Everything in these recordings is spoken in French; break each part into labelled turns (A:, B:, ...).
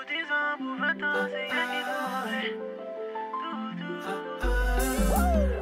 A: Au nom de l'amour, on doit se pardonner.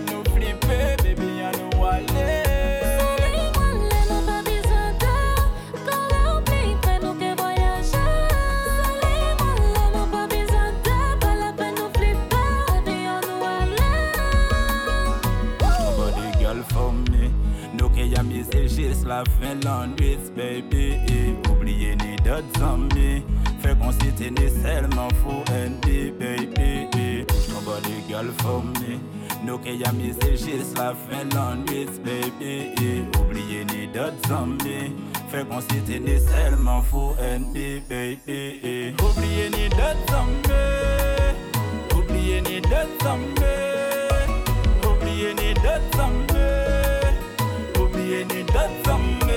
B: Nous
C: flipper Baby, on nous aller
B: Nobody girl for me. Nou ke yami se jis la Finland It's baby. Oubliye ni d'autres zombies Fait qu'on s'était né seulement fou ND baby Nobody girl for me. Jis la baby. Oubliye ni d'autres zombies Fait qu'on s'était né seulement fou ND baby. Oubliye ni d'autres zombies Oubliye ni d'autres zombies Oubliez ni d'autres zombies Oubliez ni d'autres zombies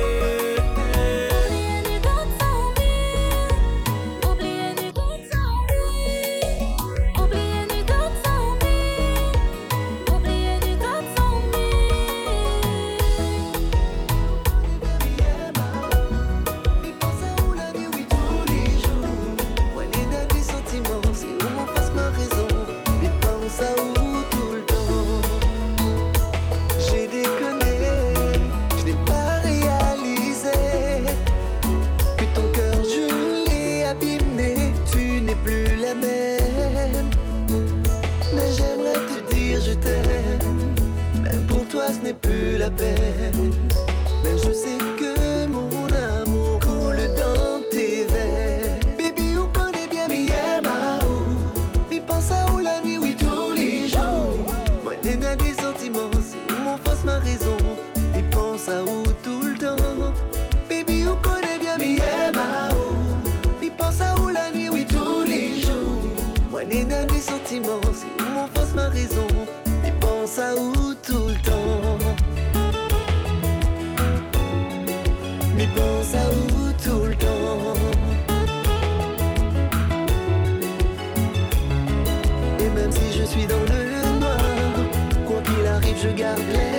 D: la peine. Mais je sais que mon amour coule dans tes veines. Baby, on connaît bien Miyamao. Il pense à où la nuit, oui, tous les jours. Moi, nains des sentiments, c'est où mon face ma raison. Il pense à où tout le temps. Baby, on connaît bien Miyamao. Il pense à où la nuit, tous les jours. Moi, nains des sentiments, c'est où mon face ma raison. Il pense à où je garde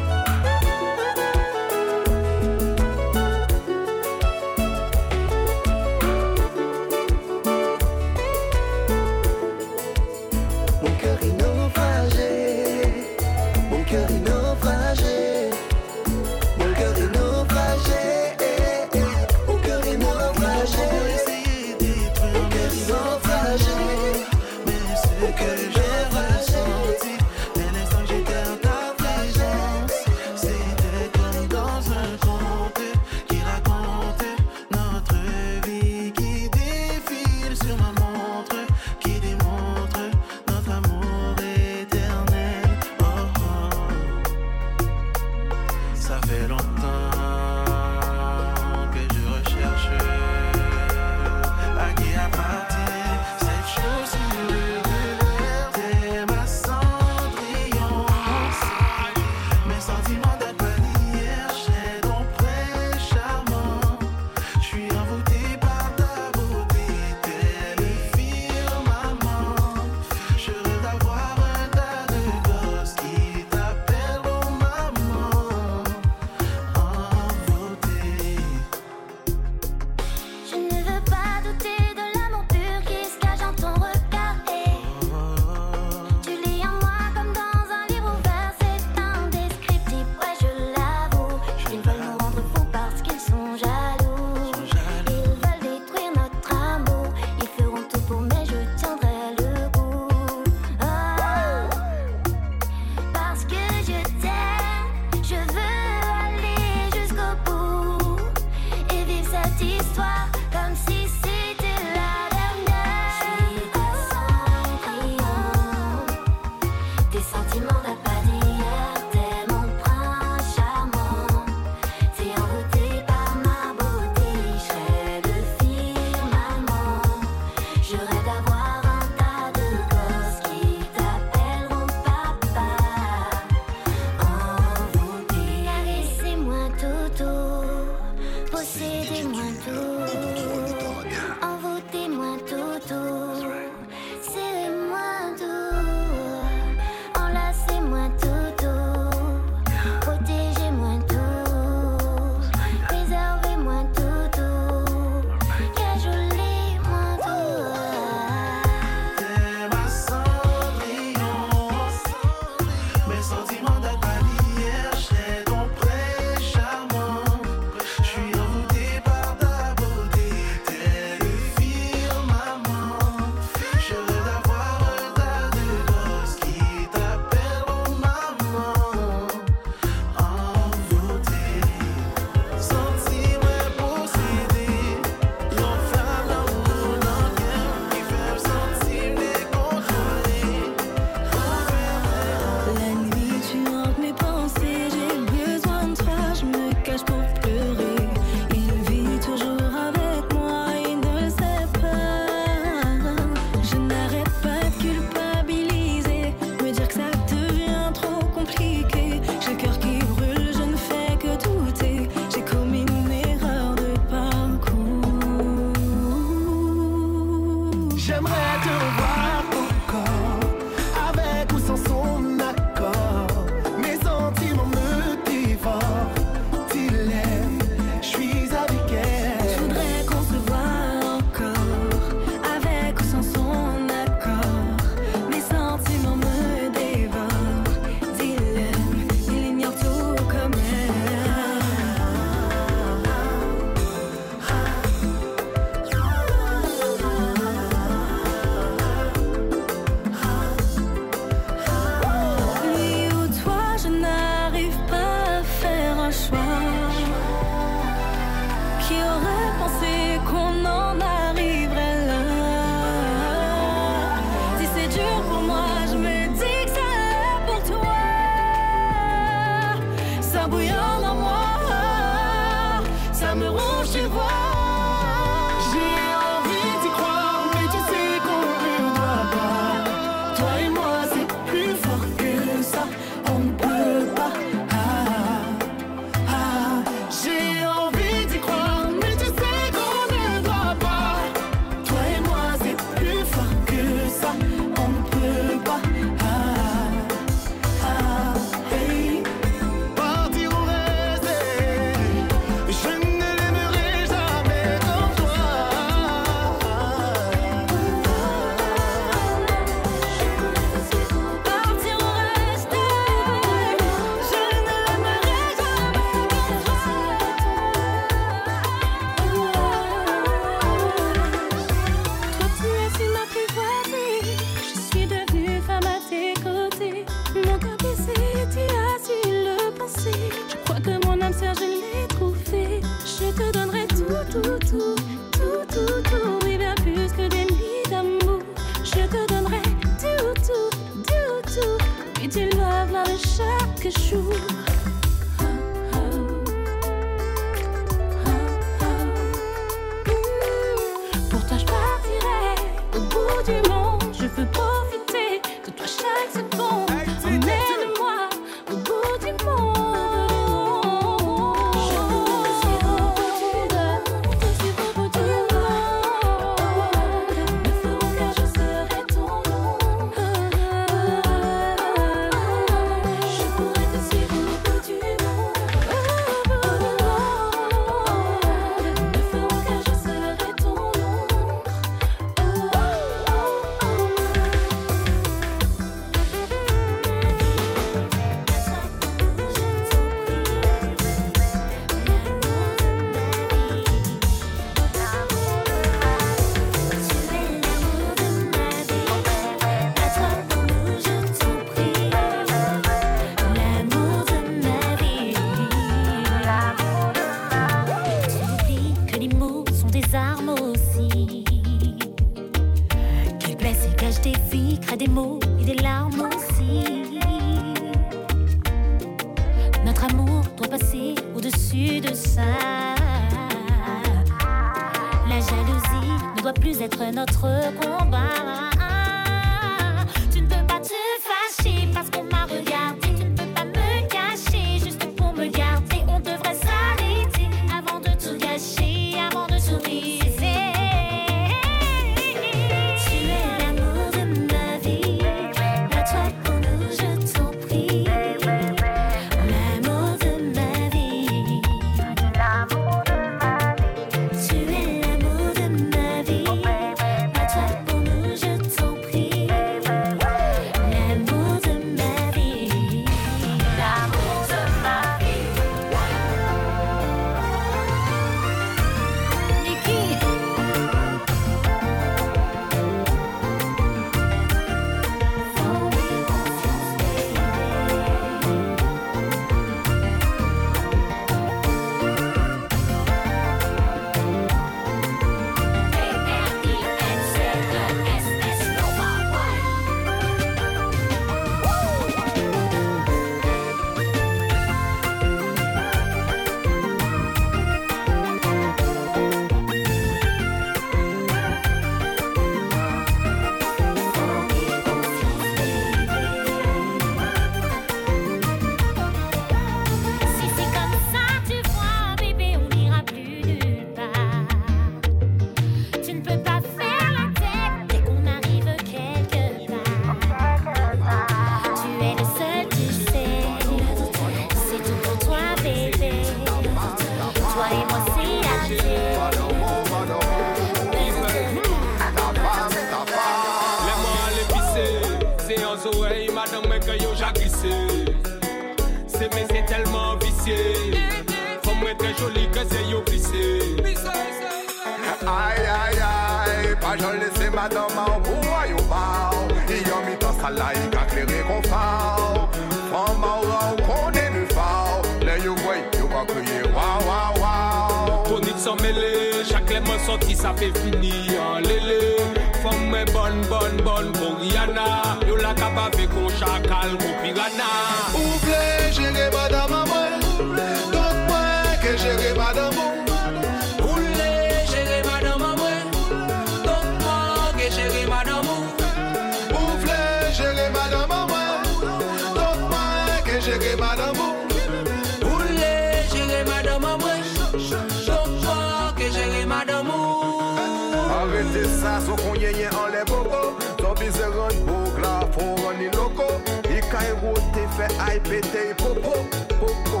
D: Te
E: sa so konyenye an le boko. Son bize ron bok la fon ron ni loko. I ka e wote fe ay pete i popo. Popo,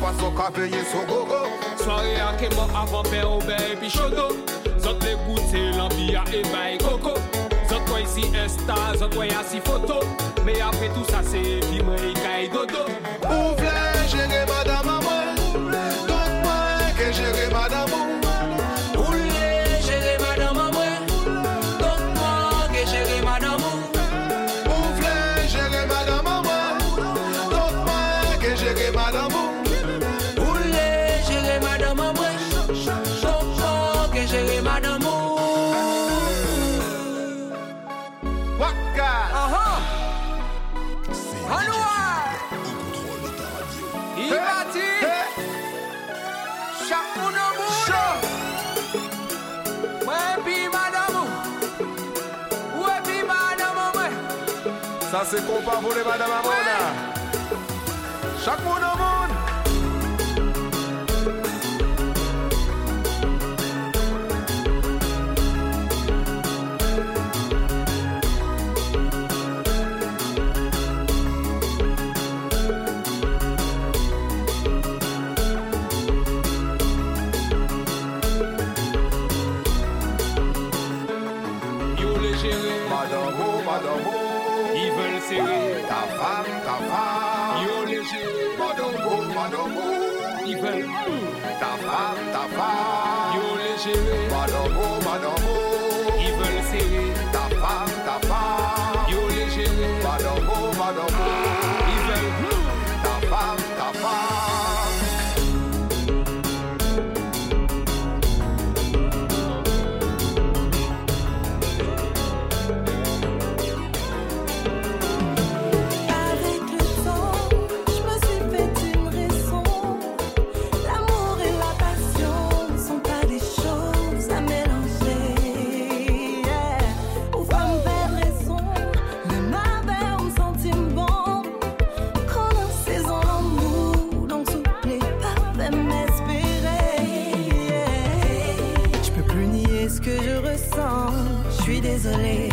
E: paso ka peye so gogo.
F: Soare a keman avan pe obe e pi chodo. Zot le goute lambi a eva e koko. Zot woy si insta, zot
E: woy a si foto.
F: Me apre tout sa se vi mwen i ka e dodo.
E: Pou vle jere madama se compa
F: pour les
A: madames Amona. Je suis désolée.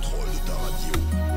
G: contrôle de ta radio.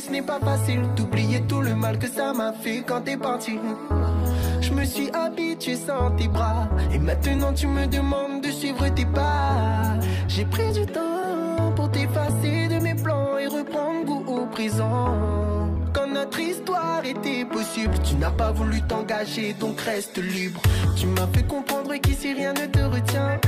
D: ce n'est pas facile d'oublier tout le mal que ça m'a fait quand t'es parti. Je me suis habitué sans tes bras, et maintenant tu me demandes de suivre tes pas. J'ai pris du temps pour t'effacer de mes plans et reprendre goût au présent. Quand notre histoire était possible, tu n'as pas voulu t'engager, donc reste libre. Tu m'as fait comprendre qu'ici rien ne te retient.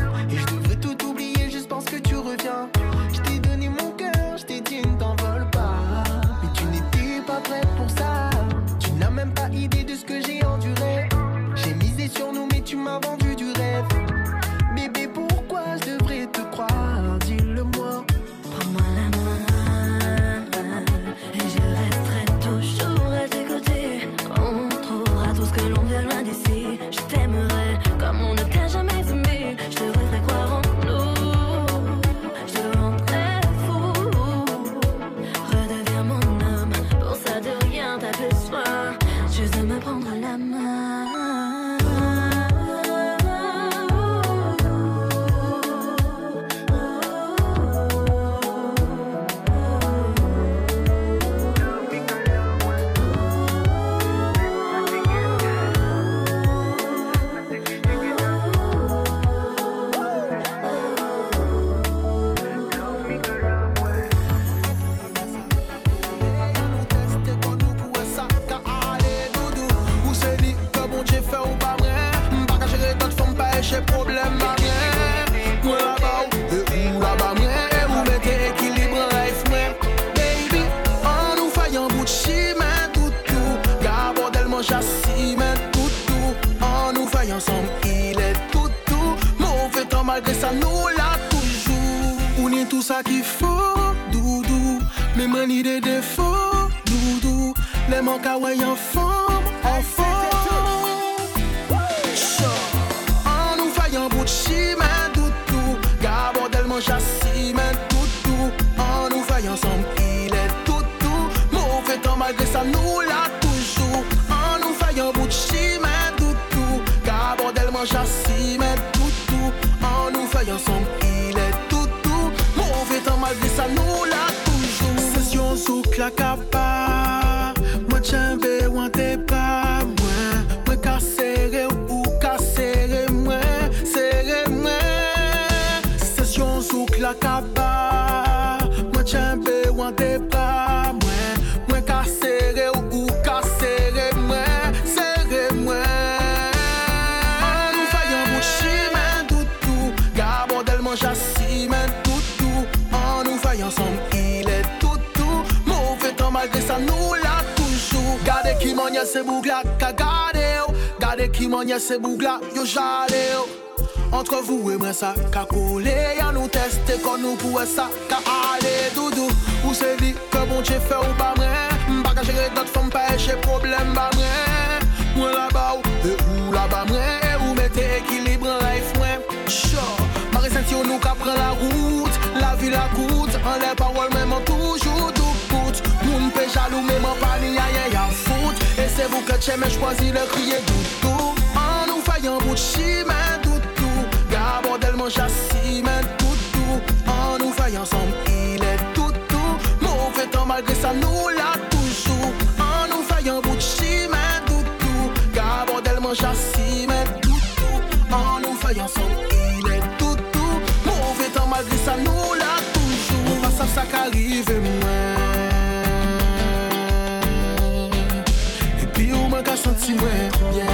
H: vous que j'aime, choisis le crier doudou En nous faillant bout de chimène, doudou Gabon mon chassimène, doudou En nous faillant ensemble, il est doudou Mauvais temps malgré ça, nous l'a toujours. En nous faillant bout de chimène, doudou Gabon mon chassimène, doudou En nous faillant ensemble, il est doudou Mauvais temps malgré ça, nous l'a toujours.
D: On ça
I: santi mwen
J: bien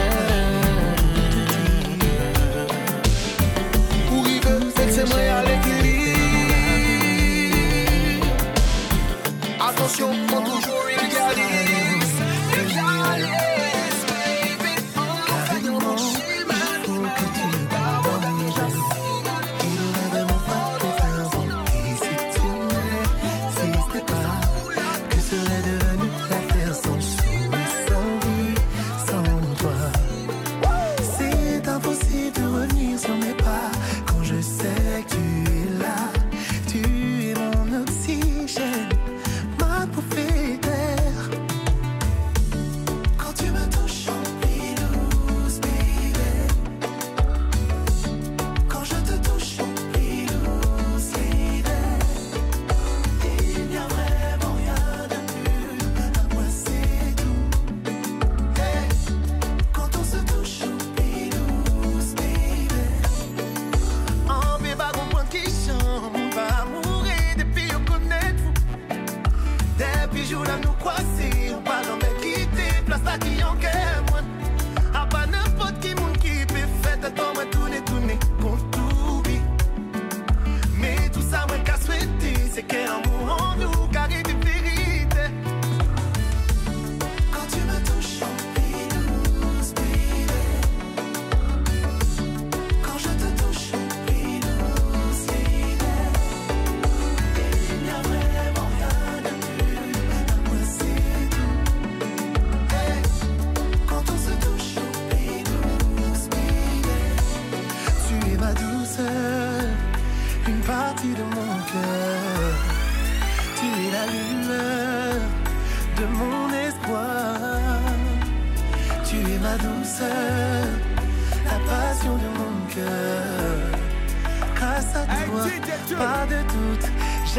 J: Pou
C: rive, fèl se mwen
J: Atensyon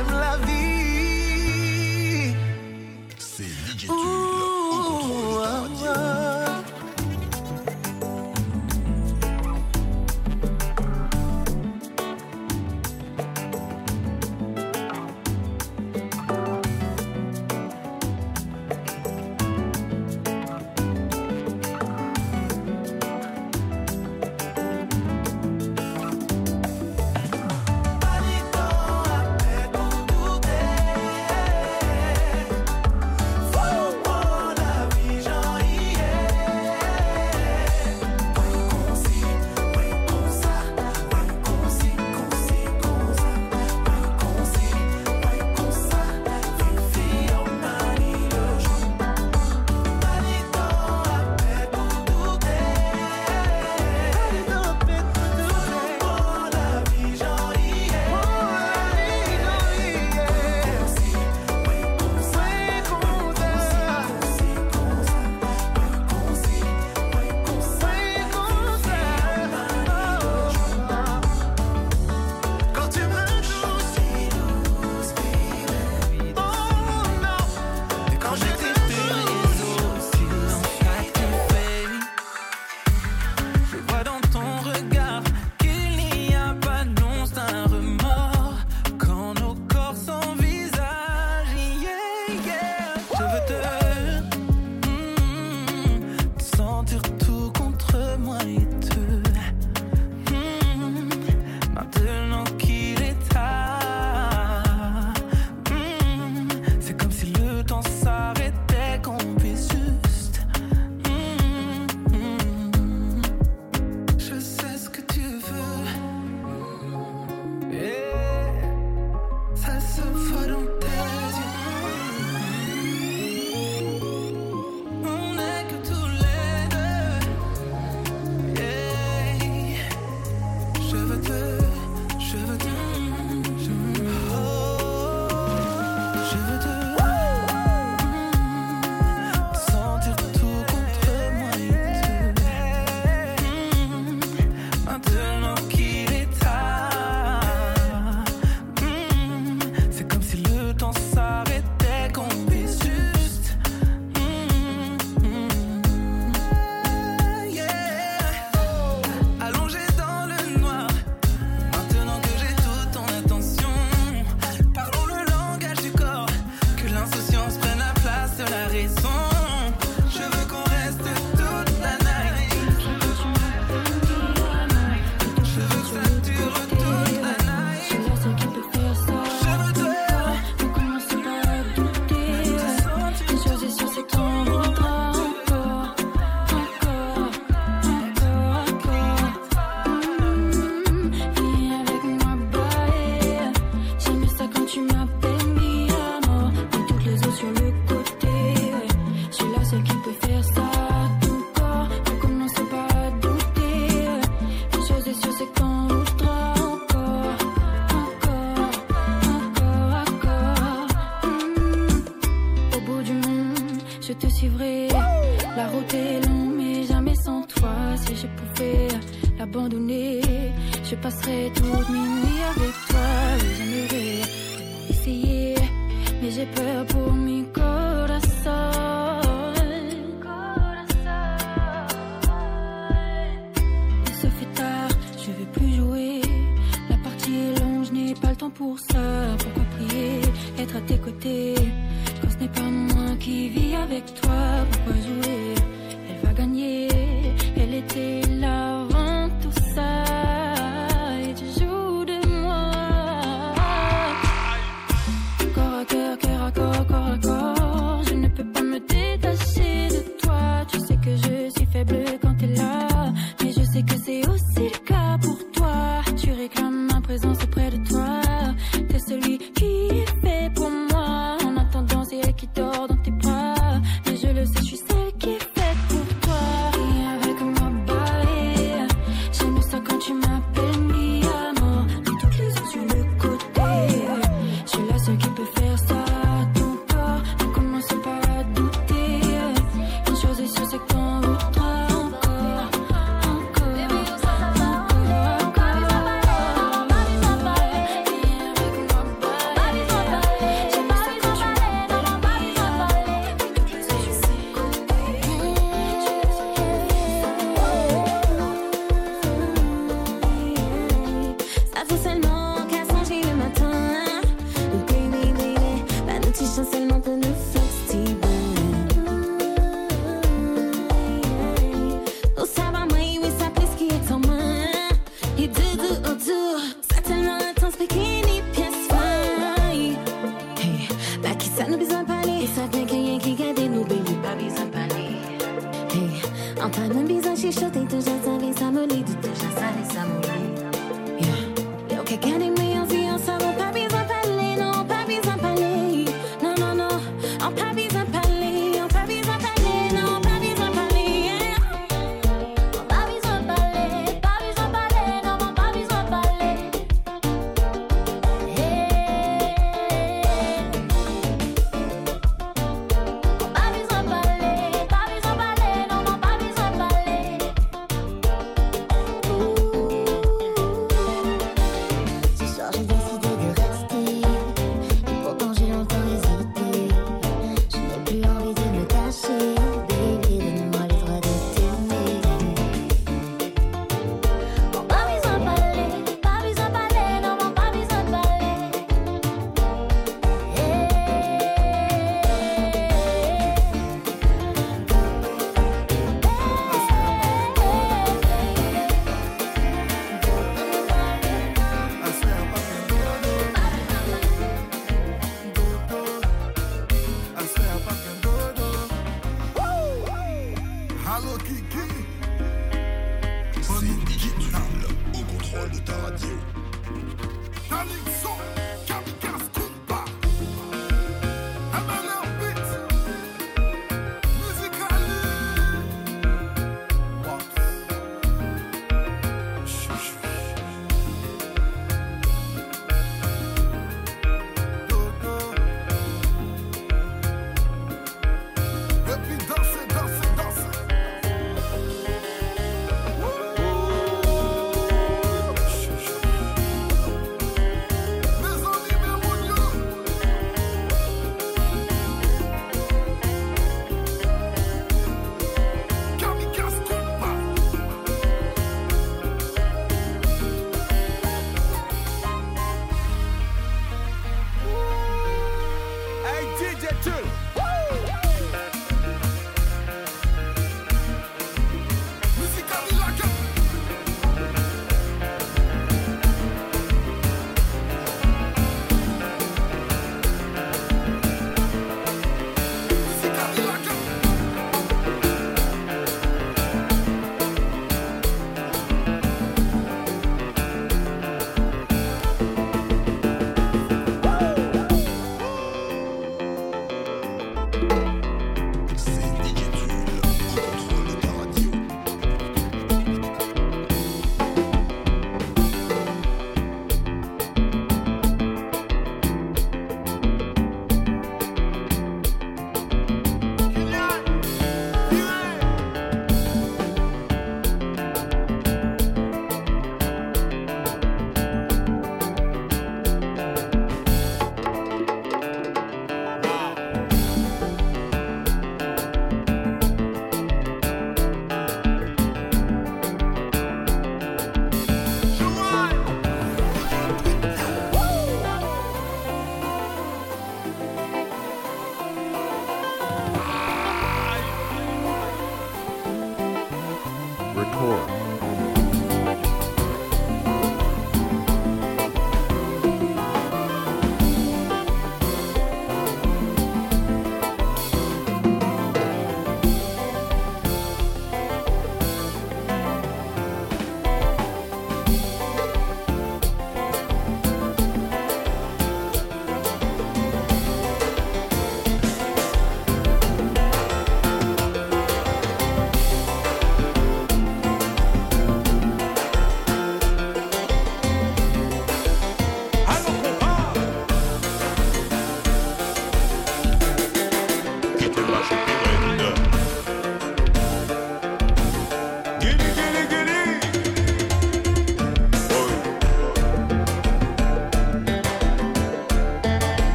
J: en la
K: vida.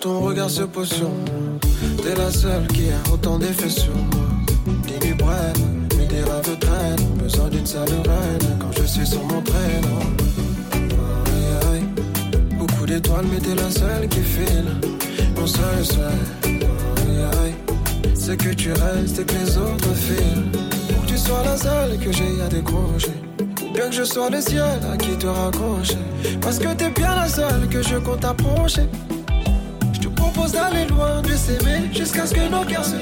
K: Ton regard se pose t'es la seule qui a autant d'effets sur moi. Des nuits mais des rêves traînent. Besoin d'une seule reine quand je suis sur mon traîneau. Aïe, aïe. Beaucoup d'étoiles, mais t'es la seule qui file. Mon seul souhait. Aïe, aïe. C'est que tu restes et que les autres filent. Pour que tu sois la seule que j'ai à décrocher. Bien que je sois le ciel à qui te raccrocher. Parce que t'es bien la seule que je compte approcher. D'aller loin, de s'aimer jusqu'à ce que nos cœurs se